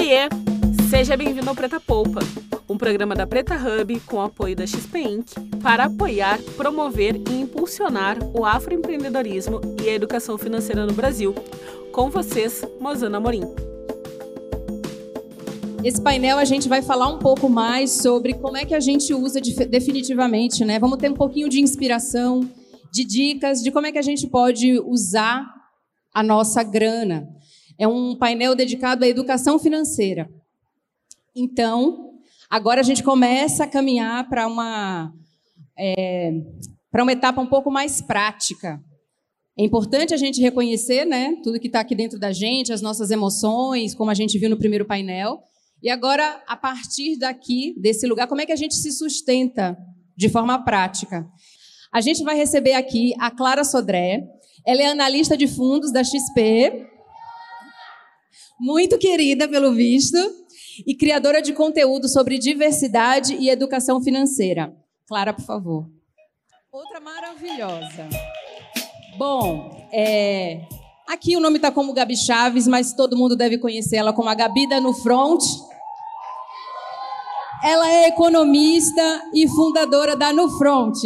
Oiê! Seja bem-vindo ao Preta Poupa, um programa da Preta Hub com apoio da XP Inc. para apoiar, promover e impulsionar o afroempreendedorismo e a educação financeira no Brasil. Com vocês, Mozana Morim. Esse painel a gente vai falar um pouco mais sobre como é que a gente usa definitivamente, né? Vamos ter um pouquinho de inspiração, de dicas de como é que a gente pode usar a nossa grana. É um painel dedicado à educação financeira. Então, agora a gente começa a caminhar para uma é, para uma etapa um pouco mais prática. É importante a gente reconhecer, né, tudo que está aqui dentro da gente, as nossas emoções, como a gente viu no primeiro painel. E agora, a partir daqui, desse lugar, como é que a gente se sustenta de forma prática? A gente vai receber aqui a Clara Sodré. Ela é analista de fundos da XP, muito querida pelo visto, e criadora de conteúdo sobre diversidade e educação financeira. Clara, por favor. Outra maravilhosa. Bom, é, aqui o nome está como Gabi Chaves, mas todo mundo deve conhecer ela como a Gabi da no Front. Ela é economista e fundadora da No Front.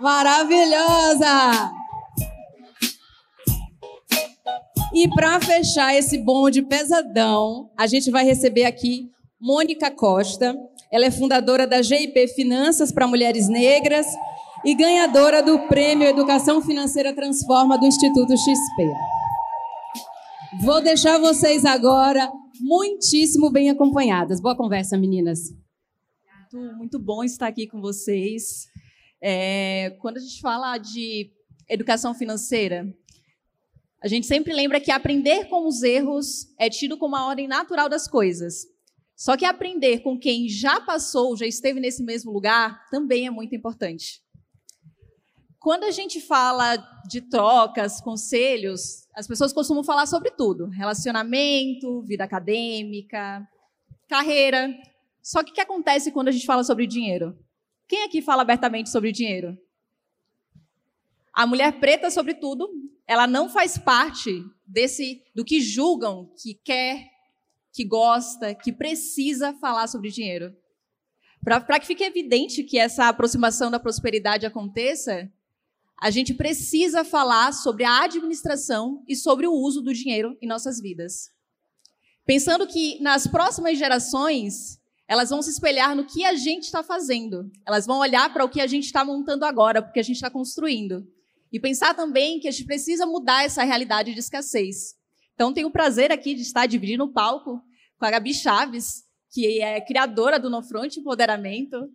Maravilhosa! E para fechar esse bonde pesadão, a gente vai receber aqui Mônica Costa. Ela é fundadora da GIP Finanças para Mulheres Negras e ganhadora do Prêmio Educação Financeira Transforma do Instituto XP. Vou deixar vocês agora muitíssimo bem acompanhadas. Boa conversa, meninas. Muito, bom estar aqui com vocês. É, quando a gente fala de educação financeira, a gente sempre lembra que aprender com os erros é tido como a ordem natural das coisas. Só que aprender com quem já passou, já esteve nesse mesmo lugar, também é muito importante. Quando a gente fala de trocas, conselhos, as pessoas costumam falar sobre tudo: relacionamento, vida acadêmica, carreira. Só que o que acontece quando a gente fala sobre dinheiro? Quem aqui fala abertamente sobre dinheiro? A mulher preta, sobretudo, ela não faz parte desse do que julgam que quer, que gosta, que precisa falar sobre dinheiro. Para que fique evidente que essa aproximação da prosperidade aconteça, a gente precisa falar sobre a administração e sobre o uso do dinheiro em nossas vidas. Pensando que nas próximas gerações, elas vão se espelhar no que a gente está fazendo. Elas vão olhar para o que a gente está montando agora, porque a gente está construindo. E pensar também que a gente precisa mudar essa realidade de escassez. Então, tenho o prazer aqui de estar dividindo o palco com a Gabi Chaves, que é criadora do No Front Empoderamento,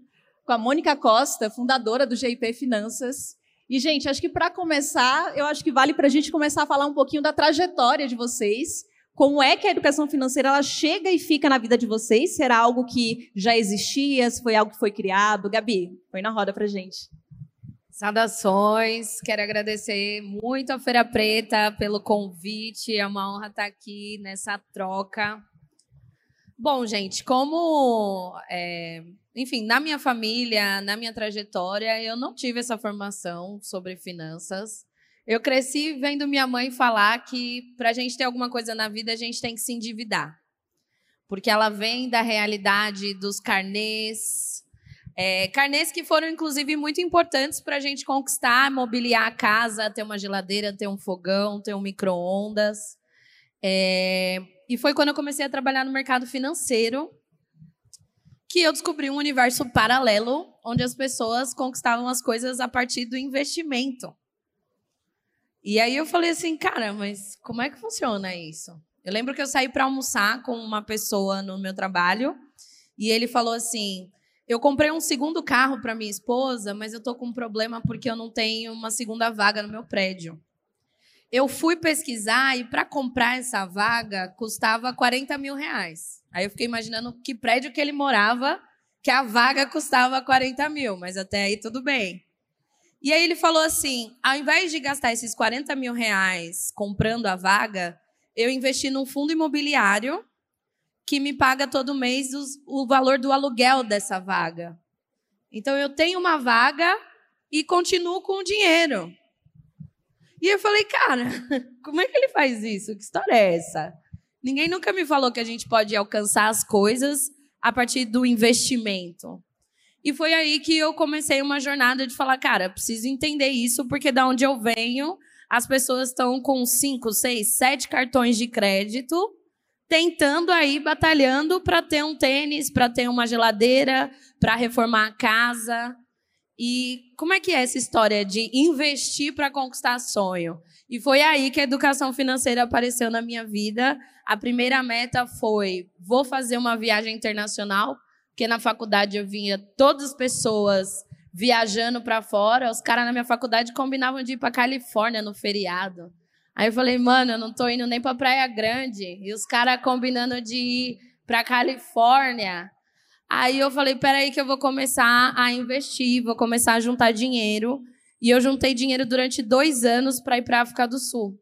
com a Mônica Costa, fundadora do GIP Finanças. E, gente, acho que para começar, eu acho que vale para a gente começar a falar um pouquinho da trajetória de vocês. Como é que a educação financeira ela chega e fica na vida de vocês? Será algo que já existia? Se foi algo que foi criado? Gabi, põe na roda para gente. Saudações, quero agradecer muito a Feira Preta pelo convite, é uma honra estar aqui nessa troca. Bom, gente, como, é, enfim, na minha família, na minha trajetória, eu não tive essa formação sobre finanças. Eu cresci vendo minha mãe falar que para a gente ter alguma coisa na vida, a gente tem que se endividar. Porque ela vem da realidade dos carnês, é, carnês que foram, inclusive, muito importantes para a gente conquistar, mobiliar a casa, ter uma geladeira, ter um fogão, ter um micro-ondas. É, e foi quando eu comecei a trabalhar no mercado financeiro que eu descobri um universo paralelo onde as pessoas conquistavam as coisas a partir do investimento. E aí eu falei assim, cara, mas como é que funciona isso? Eu lembro que eu saí para almoçar com uma pessoa no meu trabalho e ele falou assim: eu comprei um segundo carro para minha esposa, mas eu tô com um problema porque eu não tenho uma segunda vaga no meu prédio. Eu fui pesquisar e para comprar essa vaga custava 40 mil reais. Aí eu fiquei imaginando que prédio que ele morava, que a vaga custava 40 mil, mas até aí tudo bem. E aí ele falou assim: ao invés de gastar esses 40 mil reais comprando a vaga, eu investi num fundo imobiliário que me paga todo mês os, o valor do aluguel dessa vaga. Então eu tenho uma vaga e continuo com o dinheiro. E eu falei, cara, como é que ele faz isso? Que história é essa? Ninguém nunca me falou que a gente pode alcançar as coisas a partir do investimento. E foi aí que eu comecei uma jornada de falar, cara, preciso entender isso, porque da onde eu venho, as pessoas estão com cinco, seis, sete cartões de crédito, tentando aí, batalhando para ter um tênis, para ter uma geladeira, para reformar a casa. E como é que é essa história de investir para conquistar sonho? E foi aí que a educação financeira apareceu na minha vida. A primeira meta foi: vou fazer uma viagem internacional porque na faculdade eu vinha todas as pessoas viajando para fora, os caras na minha faculdade combinavam de ir para Califórnia no feriado. Aí eu falei, mano, eu não tô indo nem para Praia Grande, e os caras combinando de ir para Califórnia. Aí eu falei, peraí que eu vou começar a investir, vou começar a juntar dinheiro. E eu juntei dinheiro durante dois anos para ir para África do Sul,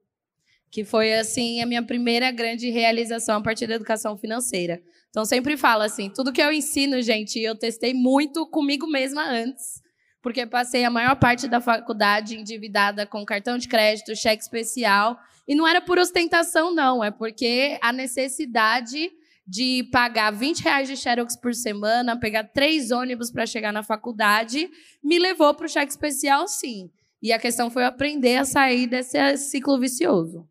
que foi assim a minha primeira grande realização a partir da educação financeira. Então, sempre falo assim: tudo que eu ensino, gente, eu testei muito comigo mesma antes. Porque passei a maior parte da faculdade endividada com cartão de crédito, cheque especial. E não era por ostentação, não. É porque a necessidade de pagar 20 reais de Xerox por semana, pegar três ônibus para chegar na faculdade, me levou para o cheque especial, sim. E a questão foi aprender a sair desse ciclo vicioso.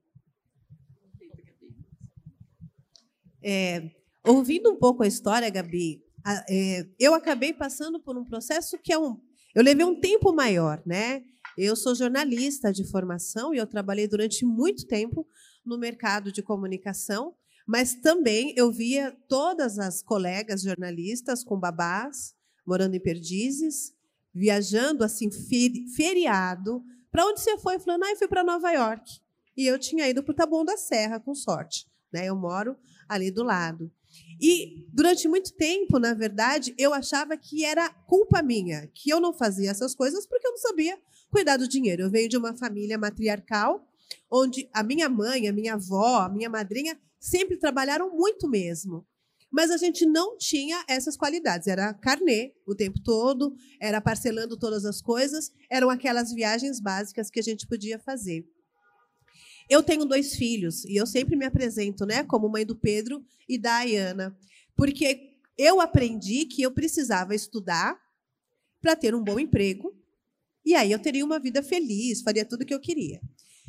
É, Ouvindo um pouco a história, Gabi, é, eu acabei passando por um processo que é um. Eu levei um tempo maior, né? Eu sou jornalista de formação e eu trabalhei durante muito tempo no mercado de comunicação, mas também eu via todas as colegas jornalistas com babás, morando em Perdizes, viajando assim, feriado. Para onde você foi? Falando, ah, eu fui para Nova York. E eu tinha ido para o Taboão da Serra, com sorte. Né? Eu moro ali do lado. E durante muito tempo, na verdade, eu achava que era culpa minha, que eu não fazia essas coisas porque eu não sabia cuidar do dinheiro. Eu venho de uma família matriarcal, onde a minha mãe, a minha avó, a minha madrinha sempre trabalharam muito mesmo. Mas a gente não tinha essas qualidades. Era carnê o tempo todo, era parcelando todas as coisas, eram aquelas viagens básicas que a gente podia fazer. Eu tenho dois filhos e eu sempre me apresento, né, como mãe do Pedro e da Ayana, porque eu aprendi que eu precisava estudar para ter um bom emprego e aí eu teria uma vida feliz, faria tudo o que eu queria.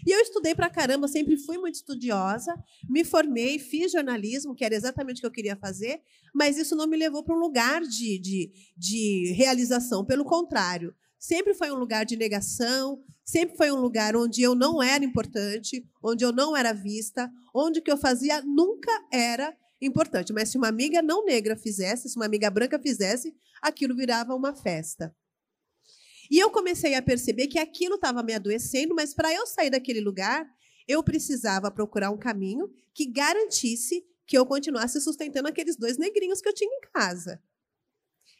E eu estudei para caramba, sempre fui muito estudiosa, me formei, fiz jornalismo, que era exatamente o que eu queria fazer, mas isso não me levou para um lugar de, de, de realização. Pelo contrário, sempre foi um lugar de negação, sempre foi um lugar onde eu não era importante, onde eu não era vista, onde o que eu fazia nunca era importante. Mas se uma amiga não negra fizesse, se uma amiga branca fizesse, aquilo virava uma festa. E eu comecei a perceber que aquilo estava me adoecendo, mas para eu sair daquele lugar, eu precisava procurar um caminho que garantisse que eu continuasse sustentando aqueles dois negrinhos que eu tinha em casa.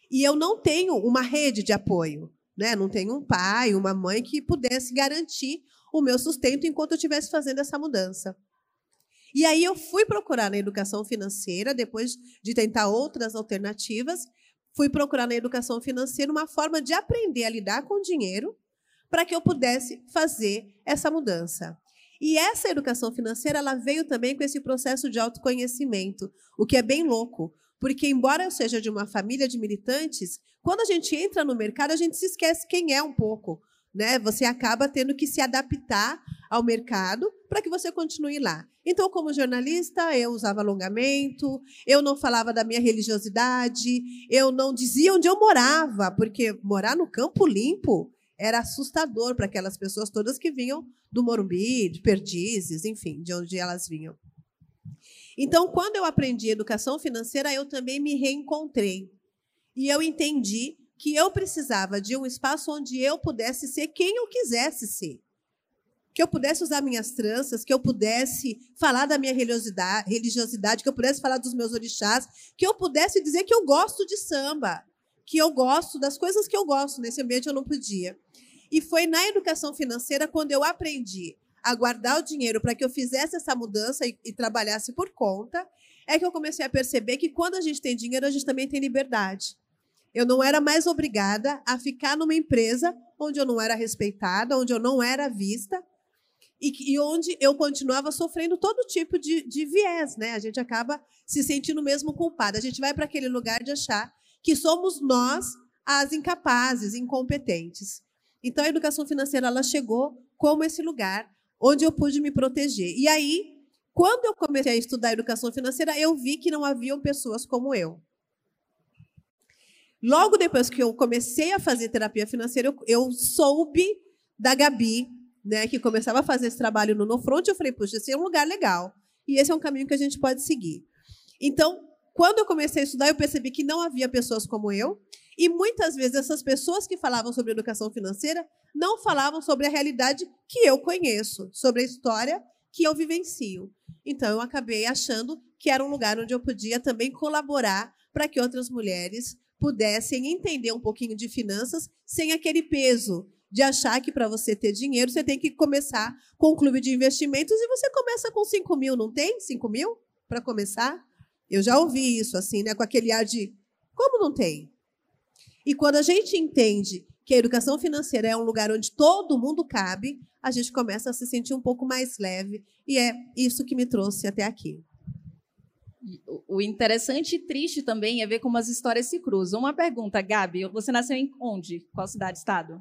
E eu não tenho uma rede de apoio. Né? Não tenho um pai, uma mãe que pudesse garantir o meu sustento enquanto eu estivesse fazendo essa mudança. E aí eu fui procurar na educação financeira, depois de tentar outras alternativas, fui procurar na educação financeira uma forma de aprender a lidar com o dinheiro para que eu pudesse fazer essa mudança. E essa educação financeira ela veio também com esse processo de autoconhecimento, o que é bem louco, porque, embora eu seja de uma família de militantes, quando a gente entra no mercado, a gente se esquece quem é um pouco. Né? Você acaba tendo que se adaptar ao mercado para que você continue lá. Então, como jornalista, eu usava alongamento, eu não falava da minha religiosidade, eu não dizia onde eu morava, porque morar no Campo Limpo era assustador para aquelas pessoas todas que vinham do Morumbi, de Perdizes, enfim, de onde elas vinham. Então, quando eu aprendi educação financeira, eu também me reencontrei. E eu entendi que eu precisava de um espaço onde eu pudesse ser quem eu quisesse ser. Que eu pudesse usar minhas tranças, que eu pudesse falar da minha religiosidade, que eu pudesse falar dos meus orixás, que eu pudesse dizer que eu gosto de samba, que eu gosto das coisas que eu gosto. Nesse ambiente eu não podia. E foi na educação financeira quando eu aprendi a guardar o dinheiro para que eu fizesse essa mudança e, e trabalhasse por conta, é que eu comecei a perceber que quando a gente tem dinheiro, a gente também tem liberdade. Eu não era mais obrigada a ficar numa empresa onde eu não era respeitada, onde eu não era vista. e, e onde eu continuava sofrendo todo tipo de, de viés, né? A gente acaba se sentindo mesmo culpada. A gente vai para aquele lugar de achar que somos nós as incapazes, incompetentes. Então a educação financeira ela chegou como esse lugar onde eu pude me proteger. E aí, quando eu comecei a estudar educação financeira, eu vi que não haviam pessoas como eu. Logo depois que eu comecei a fazer terapia financeira, eu, soube da Gabi, né, que começava a fazer esse trabalho no No Front, eu falei, puxa, esse é um lugar legal. E esse é um caminho que a gente pode seguir. Então, quando eu comecei a estudar, eu percebi que não havia pessoas como eu, e muitas vezes essas pessoas que falavam sobre educação financeira não falavam sobre a realidade que eu conheço, sobre a história que eu vivencio. Então eu acabei achando que era um lugar onde eu podia também colaborar para que outras mulheres pudessem entender um pouquinho de finanças sem aquele peso de achar que para você ter dinheiro você tem que começar com um clube de investimentos e você começa com 5 mil, não tem? 5 mil para começar? Eu já ouvi isso assim, né? Com aquele ar de como não tem? E quando a gente entende que a educação financeira é um lugar onde todo mundo cabe, a gente começa a se sentir um pouco mais leve. E é isso que me trouxe até aqui. O interessante e triste também é ver como as histórias se cruzam. Uma pergunta, Gabi, você nasceu em onde? Qual cidade, estado?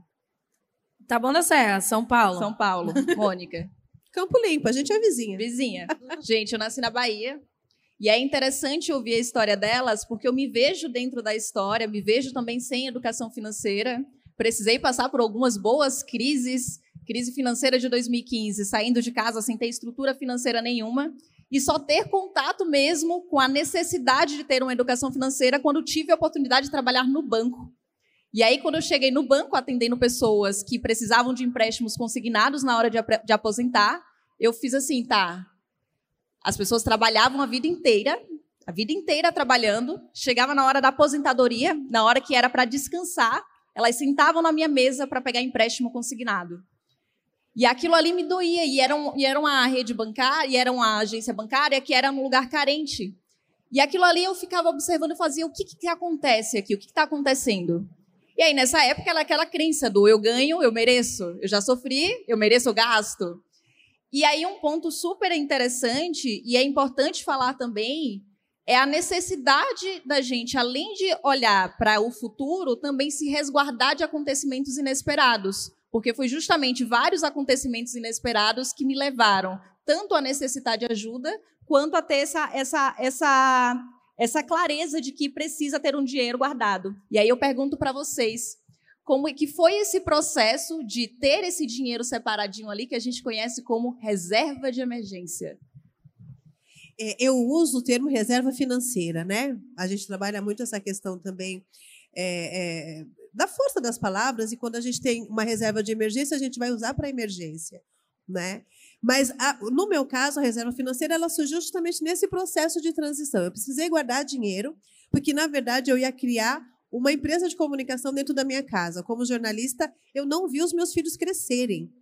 Tá bom da Serra, São Paulo. São Paulo. Mônica. Campo Limpo, a gente é vizinha. Vizinha. Gente, eu nasci na Bahia, e é interessante ouvir a história delas, porque eu me vejo dentro da história, me vejo também sem educação financeira. Precisei passar por algumas boas crises, crise financeira de 2015, saindo de casa sem ter estrutura financeira nenhuma, e só ter contato mesmo com a necessidade de ter uma educação financeira quando tive a oportunidade de trabalhar no banco. E aí, quando eu cheguei no banco atendendo pessoas que precisavam de empréstimos consignados na hora de, aposentar, eu fiz assim, tá, as pessoas trabalhavam a vida inteira, a vida inteira trabalhando, chegava na hora da aposentadoria, na hora que era para descansar, elas sentavam na minha mesa para pegar empréstimo consignado. E aquilo ali me doía, e era, um, e era uma rede bancária, e era uma agência bancária que era num lugar carente. E aquilo ali eu ficava observando e fazia, o que, que acontece aqui? O que está acontecendo? E aí, nessa época, era aquela crença do eu ganho, eu mereço. Eu já sofri, eu mereço, eu gasto. E aí um ponto super interessante e é importante falar também é a necessidade da gente, além de olhar para o futuro, também se resguardar de acontecimentos inesperados, porque foi justamente vários acontecimentos inesperados que me levaram tanto a necessitar de ajuda quanto a ter essa, essa, essa, essa clareza de que precisa ter um dinheiro guardado. E aí eu pergunto para vocês, como é que foi esse processo de ter esse dinheiro separadinho ali que a gente conhece como reserva de emergência? É, eu uso o termo reserva financeira, né? A gente trabalha muito essa questão também é, é, da força das palavras e quando a gente tem uma reserva de emergência a gente vai usar para emergência, né? Mas a, no meu caso a reserva financeira ela surgiu justamente nesse processo de transição. Eu precisei guardar dinheiro porque na verdade eu ia criar uma empresa de comunicação dentro da minha casa. Como jornalista, eu não vi os meus filhos crescerem,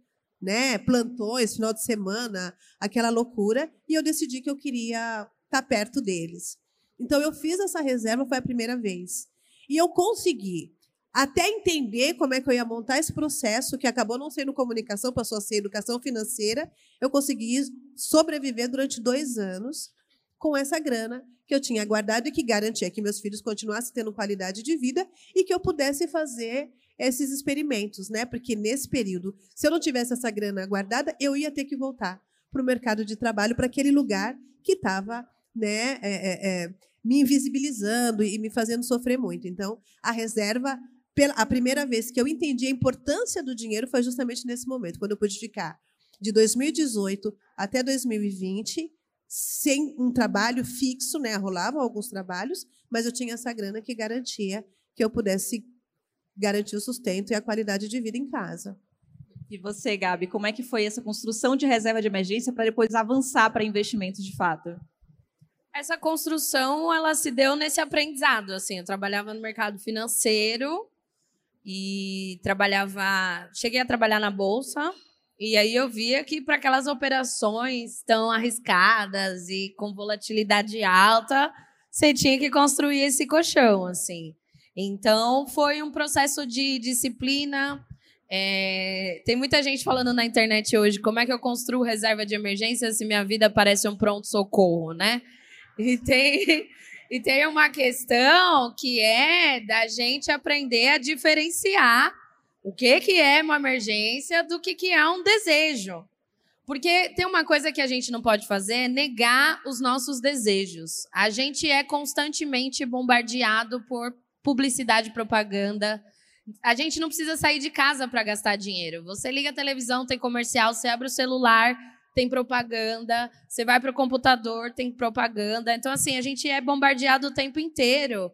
né? Plantões, final de semana, aquela loucura, e eu decidi que eu queria estar perto deles. Então eu fiz essa reserva, foi a primeira vez. E eu consegui até entender como é que eu ia montar esse processo, que acabou não sendo comunicação, passou a ser educação financeira, eu consegui sobreviver durante dois anos com essa grana que eu tinha guardado e que garantia que meus filhos continuassem tendo qualidade de vida e que eu pudesse fazer esses experimentos, né? Porque nesse período, se eu não tivesse essa grana guardada, eu ia ter que voltar para o mercado de trabalho, para aquele lugar que estava, né? É, é, é, me invisibilizando e me fazendo sofrer muito. Então, a reserva, a primeira vez que eu entendi a importância do dinheiro foi justamente nesse momento, quando eu pude ficar de 2018 até 2020 sem um trabalho fixo, né? Rolavam alguns trabalhos, mas eu tinha essa grana que garantia que eu pudesse garantir o sustento e a qualidade de vida em casa. E você, Gabi, como é que foi essa construção de reserva de emergência para depois avançar para investimentos de fato? Essa construção, ela se deu nesse aprendizado, assim, eu trabalhava no mercado financeiro e trabalhava, cheguei a trabalhar na bolsa, e aí eu via que para aquelas operações tão arriscadas e com volatilidade alta, você tinha que construir esse colchão, assim. Então foi um processo de disciplina, É, tem muita gente falando na internet hoje como é que eu construo reserva de emergência se minha vida parece um pronto-socorro, né? E tem, e tem uma questão que é da gente aprender a diferenciar o que, que é uma emergência do que, que é um desejo. Porque tem uma coisa que a gente não pode fazer, é negar os nossos desejos. A gente é constantemente bombardeado por publicidade e propaganda. A gente não precisa sair de casa para gastar dinheiro. Você liga a televisão, tem comercial, você abre o celular, tem propaganda, você vai para o computador, tem propaganda. Então, assim, a gente é bombardeado o tempo inteiro.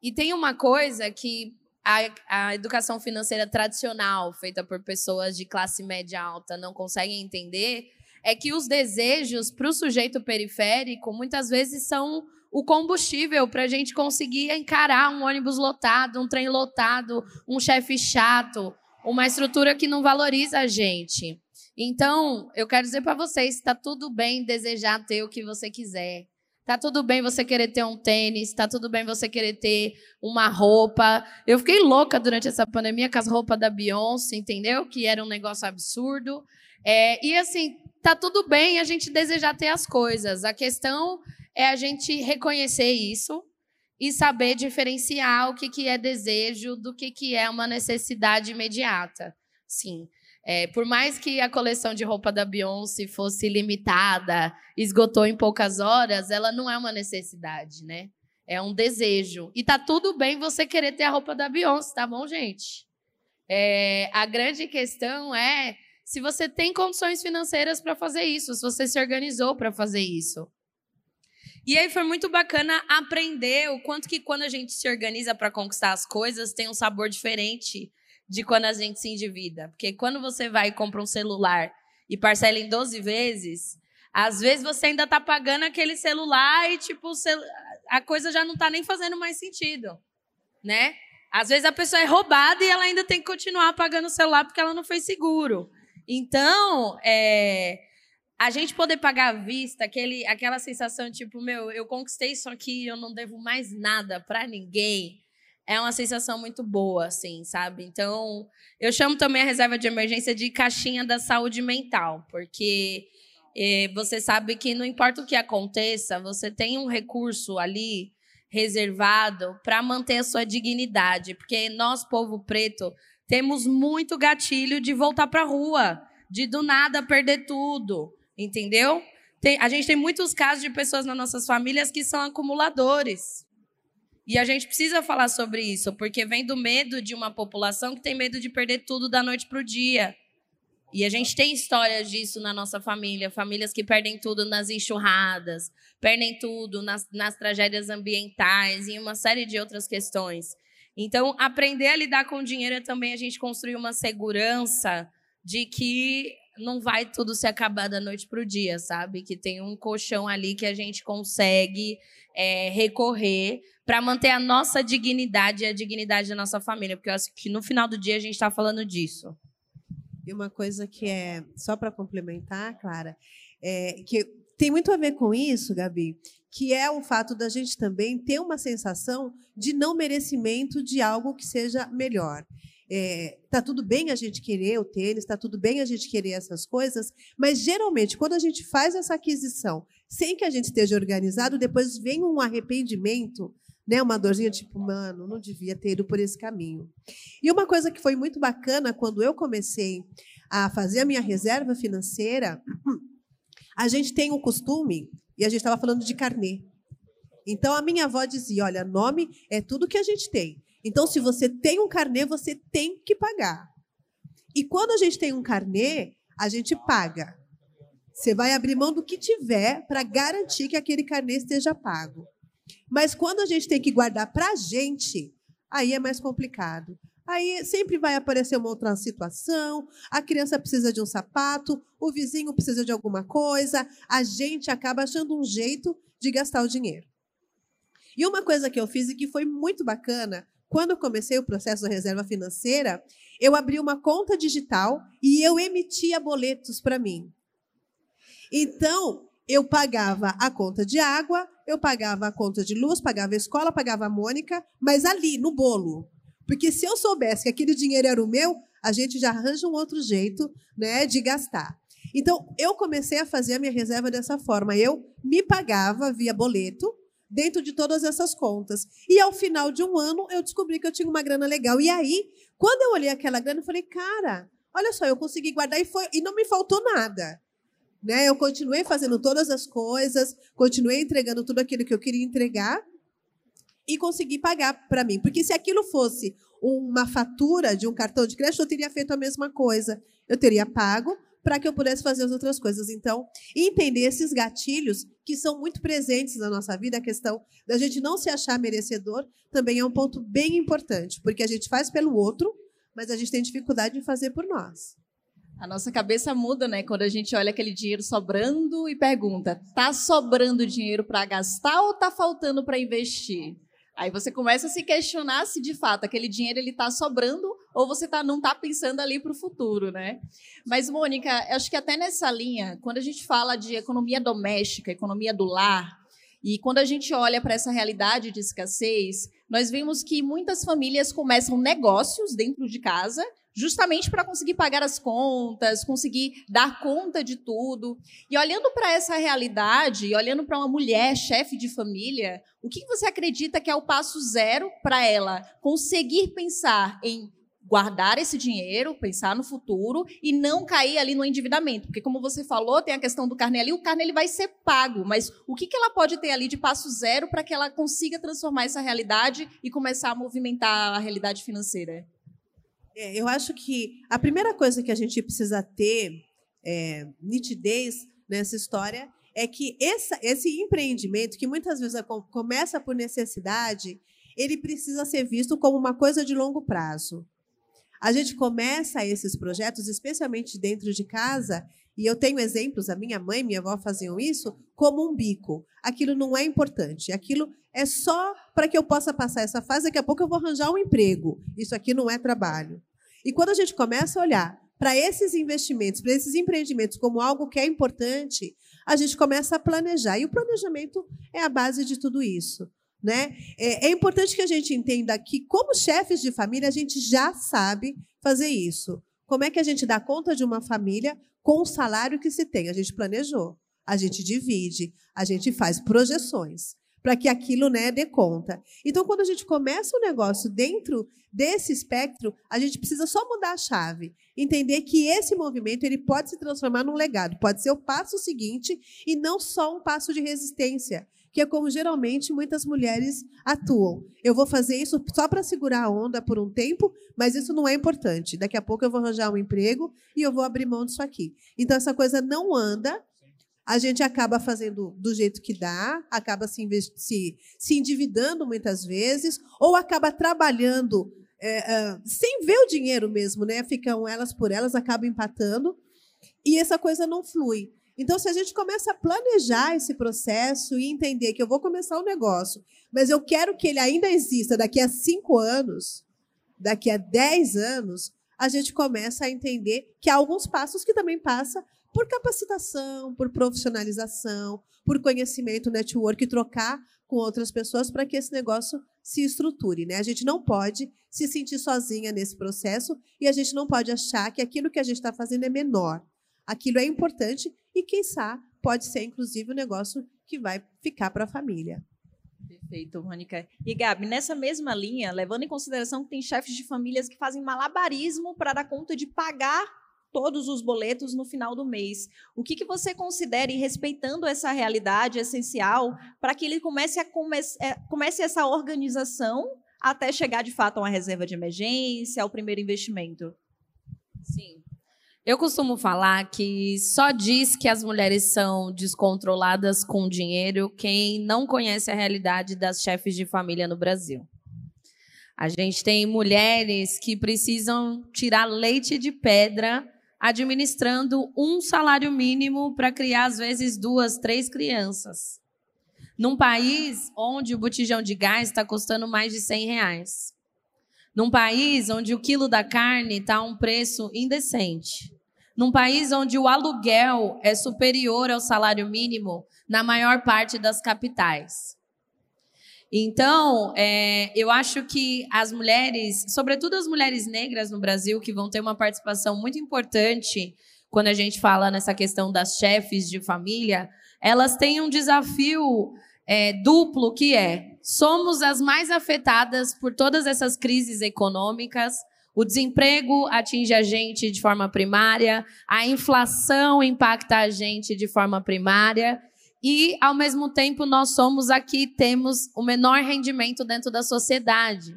E tem uma coisa que a, a educação financeira tradicional, feita por pessoas de classe média alta, não conseguem entender, é que os desejos para o sujeito periférico muitas vezes são o combustível para a gente conseguir encarar um ônibus lotado, um trem lotado, um chefe chato, uma estrutura que não valoriza a gente. Então, eu quero dizer para vocês, está tudo bem desejar ter o que você quiser. Tá tudo bem você querer ter um tênis, tá tudo bem você querer ter uma roupa. Eu fiquei louca durante essa pandemia com as roupas da Beyoncé, entendeu? Que era um negócio absurdo. É, e assim, tá tudo bem a gente desejar ter as coisas. A questão é a gente reconhecer isso e saber diferenciar o que, que é desejo do que, que é uma necessidade imediata. Sim. É, por mais que a coleção de roupa da Beyoncé fosse limitada, esgotou em poucas horas, ela não é uma necessidade, né? É um desejo. E tá tudo bem você querer ter a roupa da Beyoncé, tá bom, gente? É, a grande questão é se você tem condições financeiras para fazer isso, se você se organizou para fazer isso. E aí foi muito bacana aprender o quanto que quando a gente se organiza para conquistar as coisas tem um sabor diferente de quando a gente se endivida. Porque quando você vai e compra um celular e parcela em 12 vezes, às vezes você ainda está pagando aquele celular e, tipo, a coisa já não está nem fazendo mais sentido, né? Às vezes a pessoa é roubada e ela ainda tem que continuar pagando o celular porque ela não fez seguro. Então, é, a gente poder pagar à vista, aquele, aquela sensação tipo, meu, eu conquistei isso aqui, eu não devo mais nada para ninguém é uma sensação muito boa, assim, sabe? Então, eu chamo também a reserva de emergência de caixinha da saúde mental, porque eh, você sabe que não importa o que aconteça, você tem um recurso ali reservado para manter a sua dignidade, porque nós, povo preto, temos muito gatilho de voltar para a rua, de do nada perder tudo, entendeu? Tem, a gente tem muitos casos de pessoas nas nossas famílias que são acumuladores. E a gente precisa falar sobre isso, porque vem do medo de uma população que tem medo de perder tudo da noite para o dia. E a gente tem histórias disso na nossa família, famílias que perdem tudo nas enxurradas, perdem tudo nas, nas tragédias ambientais e uma série de outras questões. Então, aprender a lidar com o dinheiro é também a gente construir uma segurança de que não vai tudo se acabar da noite para o dia, sabe? Que tem um colchão ali que a gente consegue é, recorrer para manter a nossa dignidade e a dignidade da nossa família, porque eu acho que no final do dia a gente está falando disso. E uma coisa que é, só para complementar, Clara, é, que tem muito a ver com isso, Gabi, que é o fato da gente também ter uma sensação de não merecimento de algo que seja melhor. É, tá tudo bem a gente querer o tênis, tá tudo bem a gente querer essas coisas, mas geralmente quando a gente faz essa aquisição sem que a gente esteja organizado, depois vem um arrependimento, né? Uma dorzinha tipo, mano, não devia ter ido por esse caminho. E uma coisa que foi muito bacana quando eu comecei a fazer a minha reserva financeira, a gente tem o um costume, e a gente estava falando de carnê. Então a minha avó dizia: olha, nome é tudo que a gente tem. Então, se você tem um carnê, você tem que pagar. E quando a gente tem um carnê, a gente paga. Você vai abrir mão do que tiver para garantir que aquele carnê esteja pago. Mas quando a gente tem que guardar para a gente, aí é mais complicado. Aí sempre vai aparecer uma outra situação, a criança precisa de um sapato, o vizinho precisa de alguma coisa, a gente acaba achando um jeito de gastar o dinheiro. E uma coisa que eu fiz e que foi muito bacana quando eu comecei o processo da reserva financeira, eu abri uma conta digital e eu emitia boletos para mim. Então, eu pagava a conta de água, eu pagava a conta de luz, pagava a escola, pagava a Mônica, mas ali, no bolo. Porque se eu soubesse que aquele dinheiro era o meu, a gente já arranja um outro jeito né, de gastar. Então, eu comecei a fazer a minha reserva dessa forma. Eu me pagava via boleto dentro de todas essas contas. E ao final de um ano, eu descobri que eu tinha uma grana legal. E aí, quando eu olhei aquela grana, eu falei, cara, olha só, eu consegui guardar e, foi, e não me faltou nada. Né? Eu continuei fazendo todas as coisas, continuei entregando tudo aquilo que eu queria entregar e consegui pagar para mim. Porque se aquilo fosse uma fatura de um cartão de crédito, eu teria feito a mesma coisa. Eu teria pago para que eu pudesse fazer as outras coisas. Então, entender esses gatilhos que são muito presentes na nossa vida, a questão da gente não se achar merecedor, também é um ponto bem importante, porque a gente faz pelo outro, mas a gente tem dificuldade em fazer por nós. A nossa cabeça muda, né? Quando a gente olha aquele dinheiro sobrando e pergunta: tá sobrando dinheiro para gastar ou tá faltando para investir? Aí você começa a se questionar se de fato aquele dinheiro ele está sobrando ou você tá, não está pensando ali para o futuro, né? Mas, Mônica, acho que até nessa linha, quando a gente fala de economia doméstica, economia do lar, e quando a gente olha para essa realidade de escassez, nós vemos que muitas famílias começam negócios dentro de casa justamente para conseguir pagar as contas, conseguir dar conta de tudo. E olhando para essa realidade, olhando para uma mulher chefe de família, o que você acredita que é o passo zero para ela conseguir pensar em guardar esse dinheiro, pensar no futuro e não cair ali no endividamento, porque como você falou, tem a questão do carne ali, o carne ele vai ser pago, mas o que, que ela pode ter ali de passo zero para que ela consiga transformar essa realidade e começar a movimentar a realidade financeira? É, eu acho que a primeira coisa que a gente precisa ter é, nitidez nessa história é que essa, esse empreendimento, que muitas vezes começa por necessidade, ele precisa ser visto como uma coisa de longo prazo. A gente começa esses projetos, especialmente dentro de casa, e eu tenho exemplos, a minha mãe e minha avó faziam isso, como um bico. Aquilo não é importante, aquilo é só para que eu possa passar essa fase, daqui a pouco eu vou arranjar um emprego. Isso aqui não é trabalho. E quando a gente começa a olhar para esses investimentos, para esses empreendimentos como algo que é importante, a gente começa a planejar. E o planejamento é a base de tudo isso. Né? É, é importante que a gente entenda que, como chefes de família, a gente já sabe fazer isso. Como é que a gente dá conta de uma família com o salário que se tem? A gente planejou, a gente divide, a gente faz projeções para que aquilo né, dê conta. Então, quando a gente começa o um negócio dentro desse espectro, a gente precisa só mudar a chave, entender que esse movimento ele pode se transformar num legado, pode ser o passo seguinte e não só um passo de resistência, que é como geralmente muitas mulheres atuam. Eu vou fazer isso só para segurar a onda por um tempo, mas isso não é importante. Daqui a pouco eu vou arranjar um emprego e eu vou abrir mão disso aqui. Então essa coisa não anda a gente acaba fazendo do jeito que dá, acaba se, se, se endividando muitas vezes, ou acaba trabalhando é, é, sem ver o dinheiro mesmo, né? Ficam elas por elas, acabam empatando, e essa coisa não flui. Então, se a gente começa a planejar esse processo e entender que eu vou começar um negócio, mas eu quero que ele ainda exista daqui a cinco anos, daqui a dez anos, a gente começa a entender que há alguns passos que também passa por capacitação, por profissionalização, por conhecimento, network, trocar com outras pessoas para que esse negócio se estruture. Né? A gente não pode se sentir sozinha nesse processo e a gente não pode achar que aquilo que a gente está fazendo é menor. Aquilo é importante e, quem sabe, pode ser, inclusive, um negócio que vai ficar para a família. Perfeito, Mônica. E Gabi, nessa mesma linha, levando em consideração que tem chefes de famílias que fazem malabarismo para dar conta de pagar todos os boletos no final do mês. O que, que você considera, e respeitando essa realidade essencial, para que ele comece, a come é, comece essa organização até chegar de fato a uma reserva de emergência, ao primeiro investimento? Sim. Eu costumo falar que só diz que as mulheres são descontroladas com dinheiro quem não conhece a realidade das chefes de família no Brasil. A gente tem mulheres que precisam tirar leite de pedra administrando um salário mínimo para criar, às vezes, duas, três crianças. Num país onde o botijão de gás está custando mais de 100 reais. Num país onde o quilo da carne está a um preço indecente. Num país onde o aluguel é superior ao salário mínimo na maior parte das capitais. Então, é, eu acho que as mulheres, sobretudo as mulheres negras no Brasil, que vão ter uma participação muito importante quando a gente fala nessa questão das chefes de família, elas têm um desafio é, duplo que é somos as mais afetadas por todas essas crises econômicas. O desemprego atinge a gente de forma primária, a inflação impacta a gente de forma primária e, ao mesmo tempo, nós somos aqui, temos o menor rendimento dentro da sociedade.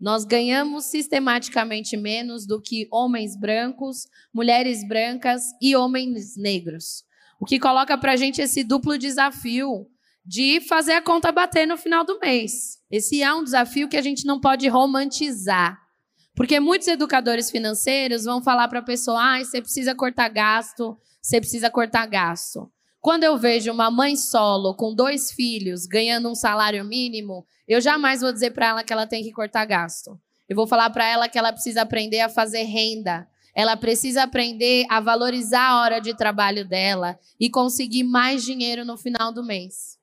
Nós ganhamos sistematicamente menos do que homens brancos, mulheres brancas e homens negros. O que coloca para a gente esse duplo desafio de fazer a conta bater no final do mês. Esse é um desafio que a gente não pode romantizar. Porque muitos educadores financeiros vão falar para a pessoa: ah, você precisa cortar gasto, você precisa cortar gasto. Quando eu vejo uma mãe solo com dois filhos ganhando um salário mínimo, eu jamais vou dizer para ela que ela tem que cortar gasto. Eu vou falar para ela que ela precisa aprender a fazer renda. Ela precisa aprender a valorizar a hora de trabalho dela e conseguir mais dinheiro no final do mês.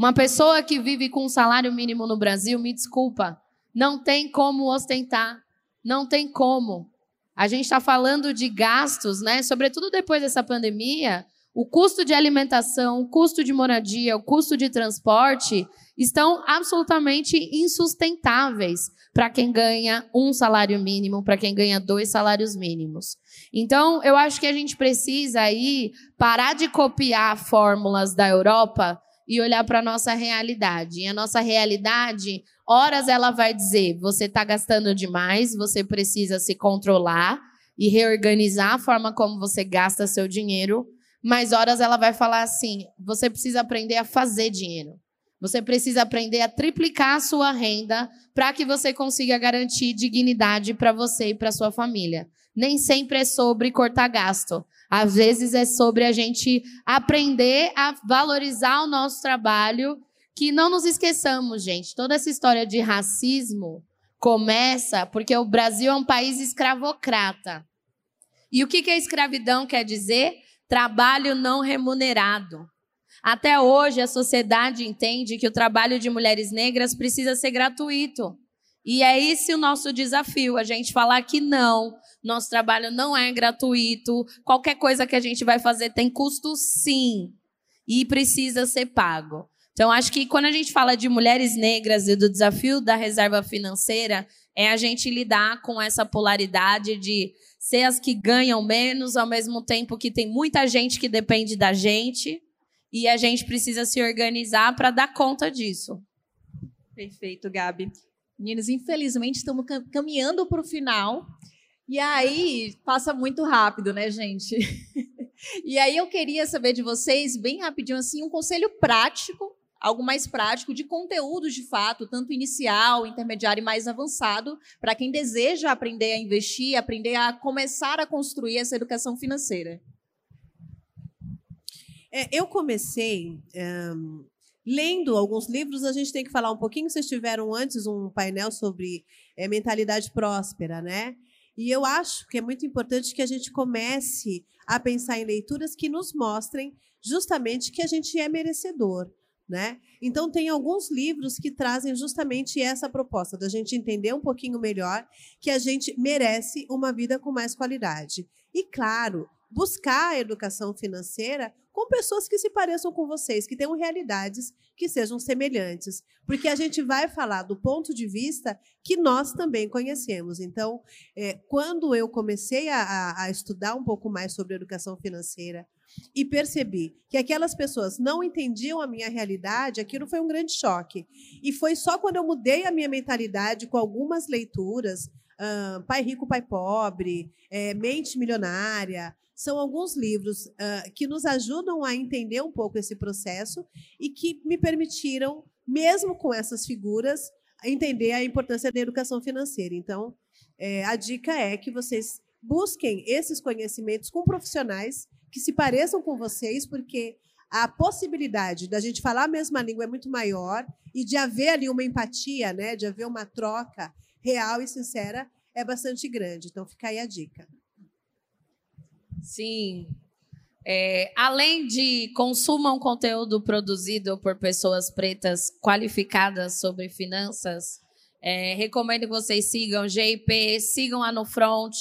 Uma pessoa que vive com um salário mínimo no Brasil, me desculpa, não tem como ostentar. Não tem como. A gente está falando de gastos, né? Sobretudo depois dessa pandemia, o custo de alimentação, o custo de moradia, o custo de transporte estão absolutamente insustentáveis para quem ganha um salário mínimo, para quem ganha dois salários mínimos. Então, eu acho que a gente precisa aí parar de copiar fórmulas da Europa e olhar para a nossa realidade. E a nossa realidade, horas ela vai dizer: você está gastando demais, você precisa se controlar e reorganizar a forma como você gasta seu dinheiro. Mas horas ela vai falar assim: você precisa aprender a fazer dinheiro. Você precisa aprender a triplicar a sua renda para que você consiga garantir dignidade para você e para sua família. Nem sempre é sobre cortar gasto. Às vezes é sobre a gente aprender a valorizar o nosso trabalho, que não nos esqueçamos, gente. Toda essa história de racismo começa porque o Brasil é um país escravocrata. E o que, a escravidão quer dizer? Trabalho não remunerado. Até hoje, a sociedade entende que o trabalho de mulheres negras precisa ser gratuito. E é esse o nosso desafio, a gente falar que não, nosso trabalho não é gratuito, qualquer coisa que a gente vai fazer tem custo sim, e precisa ser pago. Então, acho que quando a gente fala de mulheres negras e do desafio da reserva financeira, é a gente lidar com essa polaridade de ser as que ganham menos, ao mesmo tempo que tem muita gente que depende da gente, e a gente precisa se organizar para dar conta disso. Perfeito, Gabi. Meninas, infelizmente estamos caminhando para o final. E aí passa muito rápido, né, gente? e aí eu queria saber de vocês, bem rapidinho, assim, um conselho prático, algo mais prático de conteúdo de fato, tanto inicial, intermediário e mais avançado, para quem deseja aprender a investir, aprender a começar a construir essa educação financeira. É, eu comecei um, lendo alguns livros, a gente tem que falar um pouquinho. Vocês tiveram antes um painel sobre é, mentalidade próspera, né? E eu acho que é muito importante que a gente comece a pensar em leituras que nos mostrem justamente que a gente é merecedor. Né? Então, tem alguns livros que trazem justamente essa proposta, da gente entender um pouquinho melhor que a gente merece uma vida com mais qualidade. E, claro, buscar a educação financeira com pessoas que se pareçam com vocês, que tenham realidades que sejam semelhantes, porque a gente vai falar do ponto de vista que nós também conhecemos. Então, é, quando eu comecei a, a estudar um pouco mais sobre educação financeira e percebi que aquelas pessoas não entendiam a minha realidade, aquilo foi um grande choque. E foi só quando eu mudei a minha mentalidade com algumas leituras, uh, Pai Rico, Pai Pobre, é, Mente Milionária, são alguns livros uh, que nos ajudam a entender um pouco esse processo e que me permitiram, mesmo com essas figuras, entender a importância da educação financeira. Então, é, a dica é que vocês busquem esses conhecimentos com profissionais que se pareçam com vocês, porque a possibilidade da gente falar a mesma língua é muito maior e de haver ali uma empatia, né, de haver uma troca real e sincera é bastante grande. Então, fica aí a dica. Sim. É, além de consumam conteúdo produzido por pessoas pretas qualificadas sobre finanças, é, recomendo que vocês sigam GIP, sigam a No Front,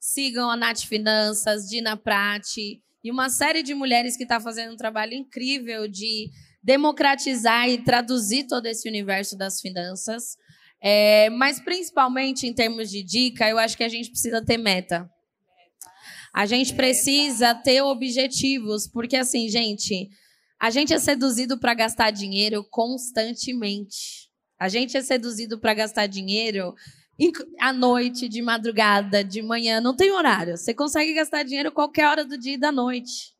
sigam a Nath Finanças, Dina Prati e uma série de mulheres que está fazendo um trabalho incrível de democratizar e traduzir todo esse universo das finanças. É, mas principalmente em termos de dica, eu acho que a gente precisa ter meta. A gente precisa ter objetivos, porque assim, gente, a gente é seduzido para gastar dinheiro constantemente. A gente é seduzido para gastar dinheiro à noite, de madrugada, de manhã, não tem horário. Você consegue gastar dinheiro qualquer hora do dia e da noite.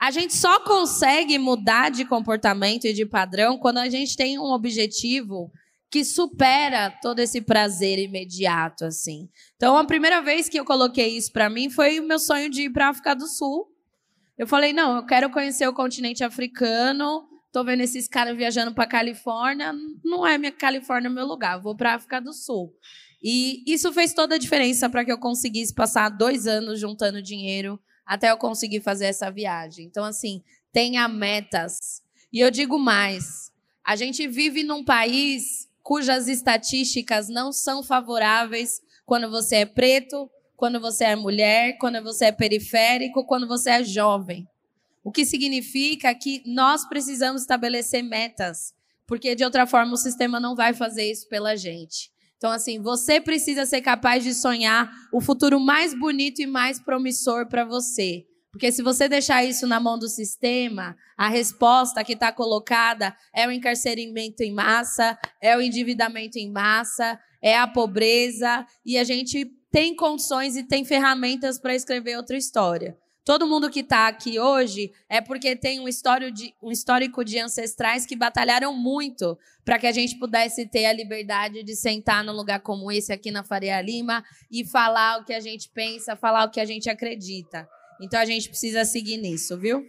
A gente só consegue mudar de comportamento e de padrão quando a gente tem um objetivo que supera todo esse prazer imediato, assim. Então, a primeira vez que eu coloquei isso para mim foi o meu sonho de ir para África do Sul. Eu falei, não, eu quero conhecer o continente africano. Tô vendo esses caras viajando para Califórnia, não é minha Califórnia meu lugar, vou para África do Sul. E isso fez toda a diferença para que eu conseguisse passar dois anos juntando dinheiro até eu conseguir fazer essa viagem. Então, assim, tenha metas. E eu digo mais: a gente vive num país cujas estatísticas não são favoráveis quando você é preto, quando você é mulher, quando você é periférico, quando você é jovem. O que significa que nós precisamos estabelecer metas, porque de outra forma o sistema não vai fazer isso pela gente. Então, assim, você precisa ser capaz de sonhar o futuro mais bonito e mais promissor para você. Porque se você deixar isso na mão do sistema, a resposta que está colocada é o encarceramento em massa, é o endividamento em massa, é a pobreza, e a gente tem condições e tem ferramentas para escrever outra história. Todo mundo que está aqui hoje é porque tem um, de, um histórico de ancestrais que batalharam muito para que a gente pudesse ter a liberdade de sentar num lugar como esse aqui na Faria Lima e falar o que a gente pensa, falar o que a gente acredita. Então a gente precisa seguir nisso, viu?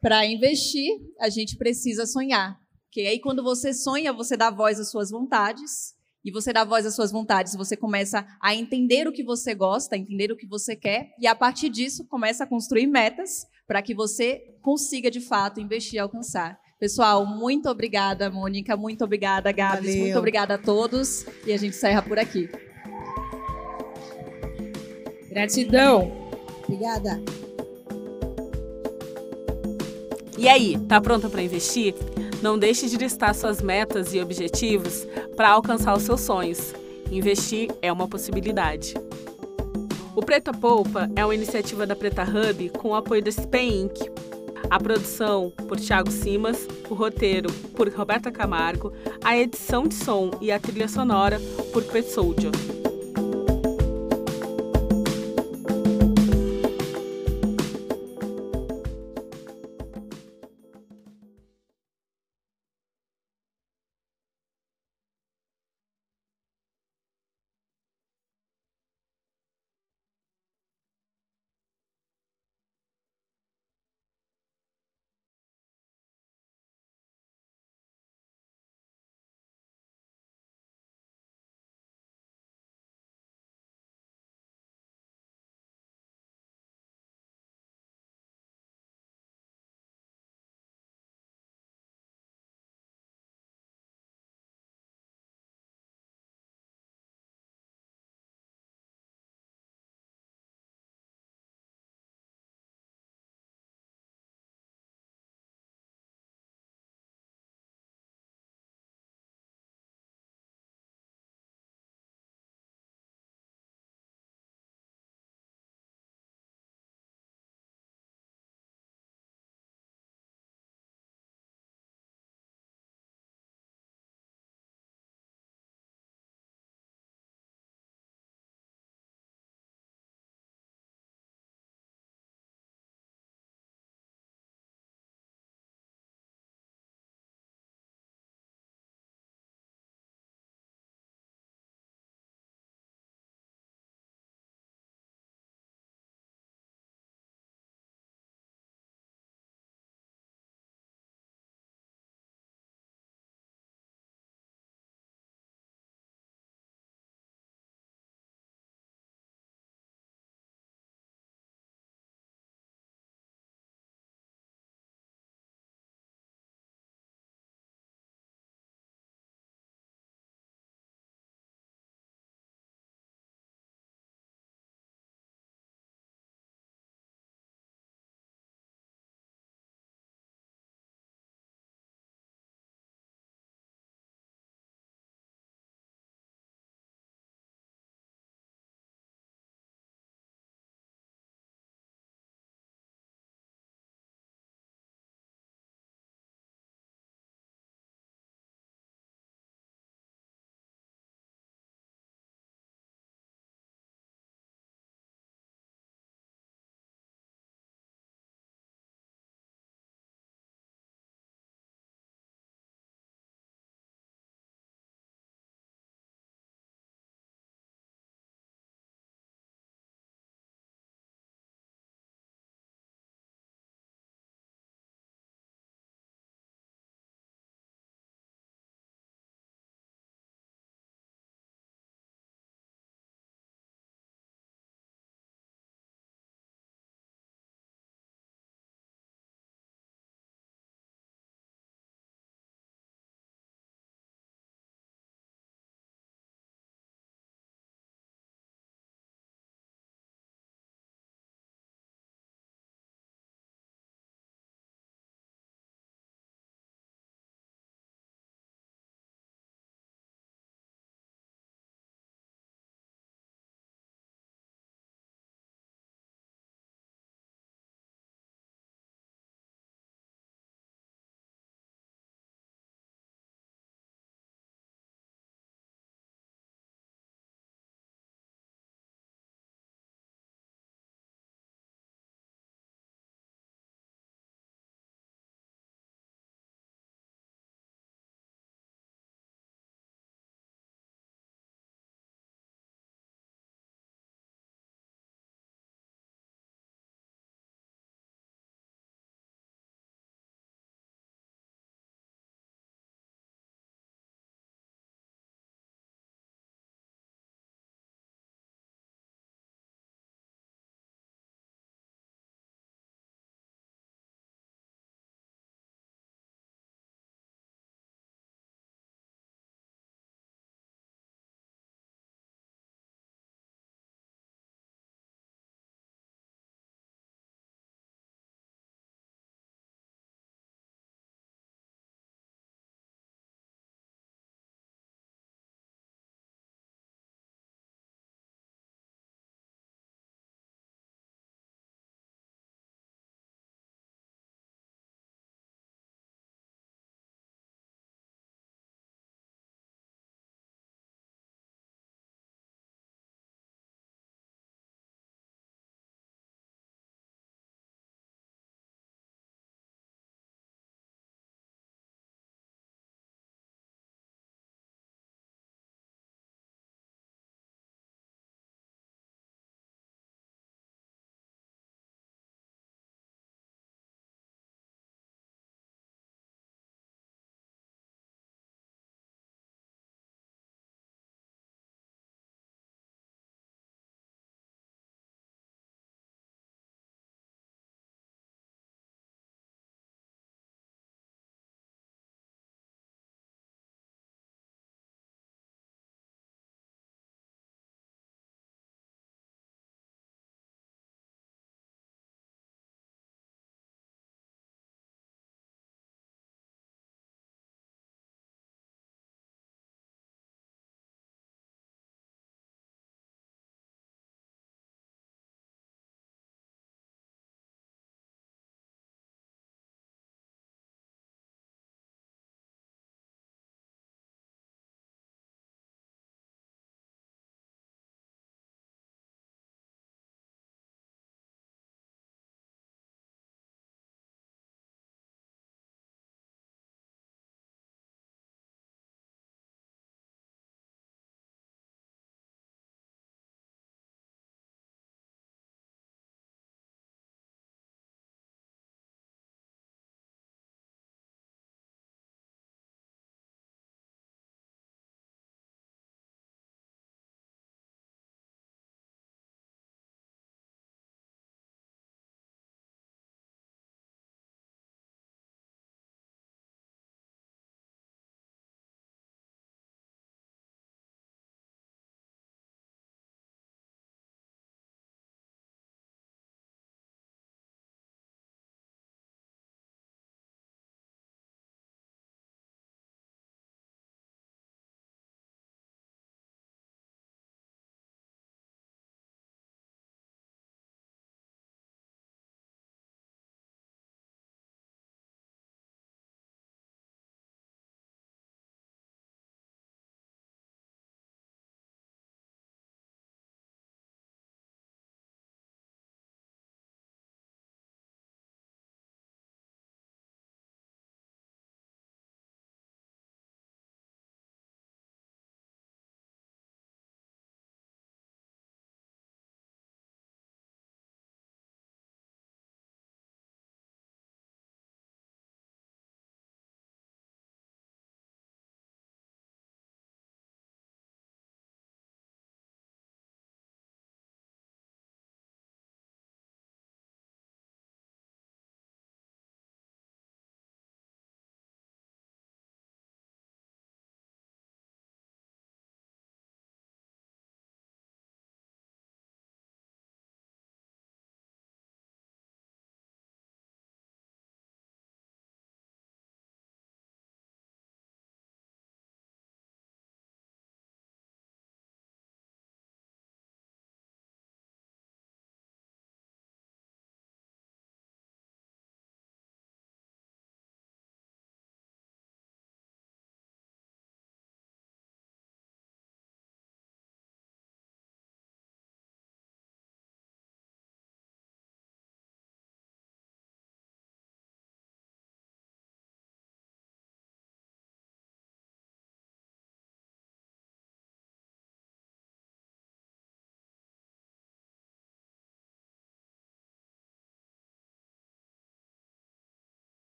Para investir, a gente precisa sonhar. Porque aí, quando você sonha, você dá voz às suas vontades. E você dá voz às suas vontades, você começa a entender o que você gosta, entender o que você quer. E a partir disso, começa a construir metas para que você consiga, de fato, investir e alcançar. Pessoal, muito obrigada, Mônica. Muito obrigada, Gabs. Valeu. Muito obrigada a todos. E a gente encerra por aqui. Gratidão. Obrigada. E aí, tá pronta para investir? Não deixe de listar suas metas e objetivos para alcançar os seus sonhos. Investir é uma possibilidade. O Preta Poupa é uma iniciativa da Preta Hub com o apoio da Inc., a produção por Thiago Simas, o roteiro por Roberta Camargo, a edição de som e a trilha sonora por Pet Soldier.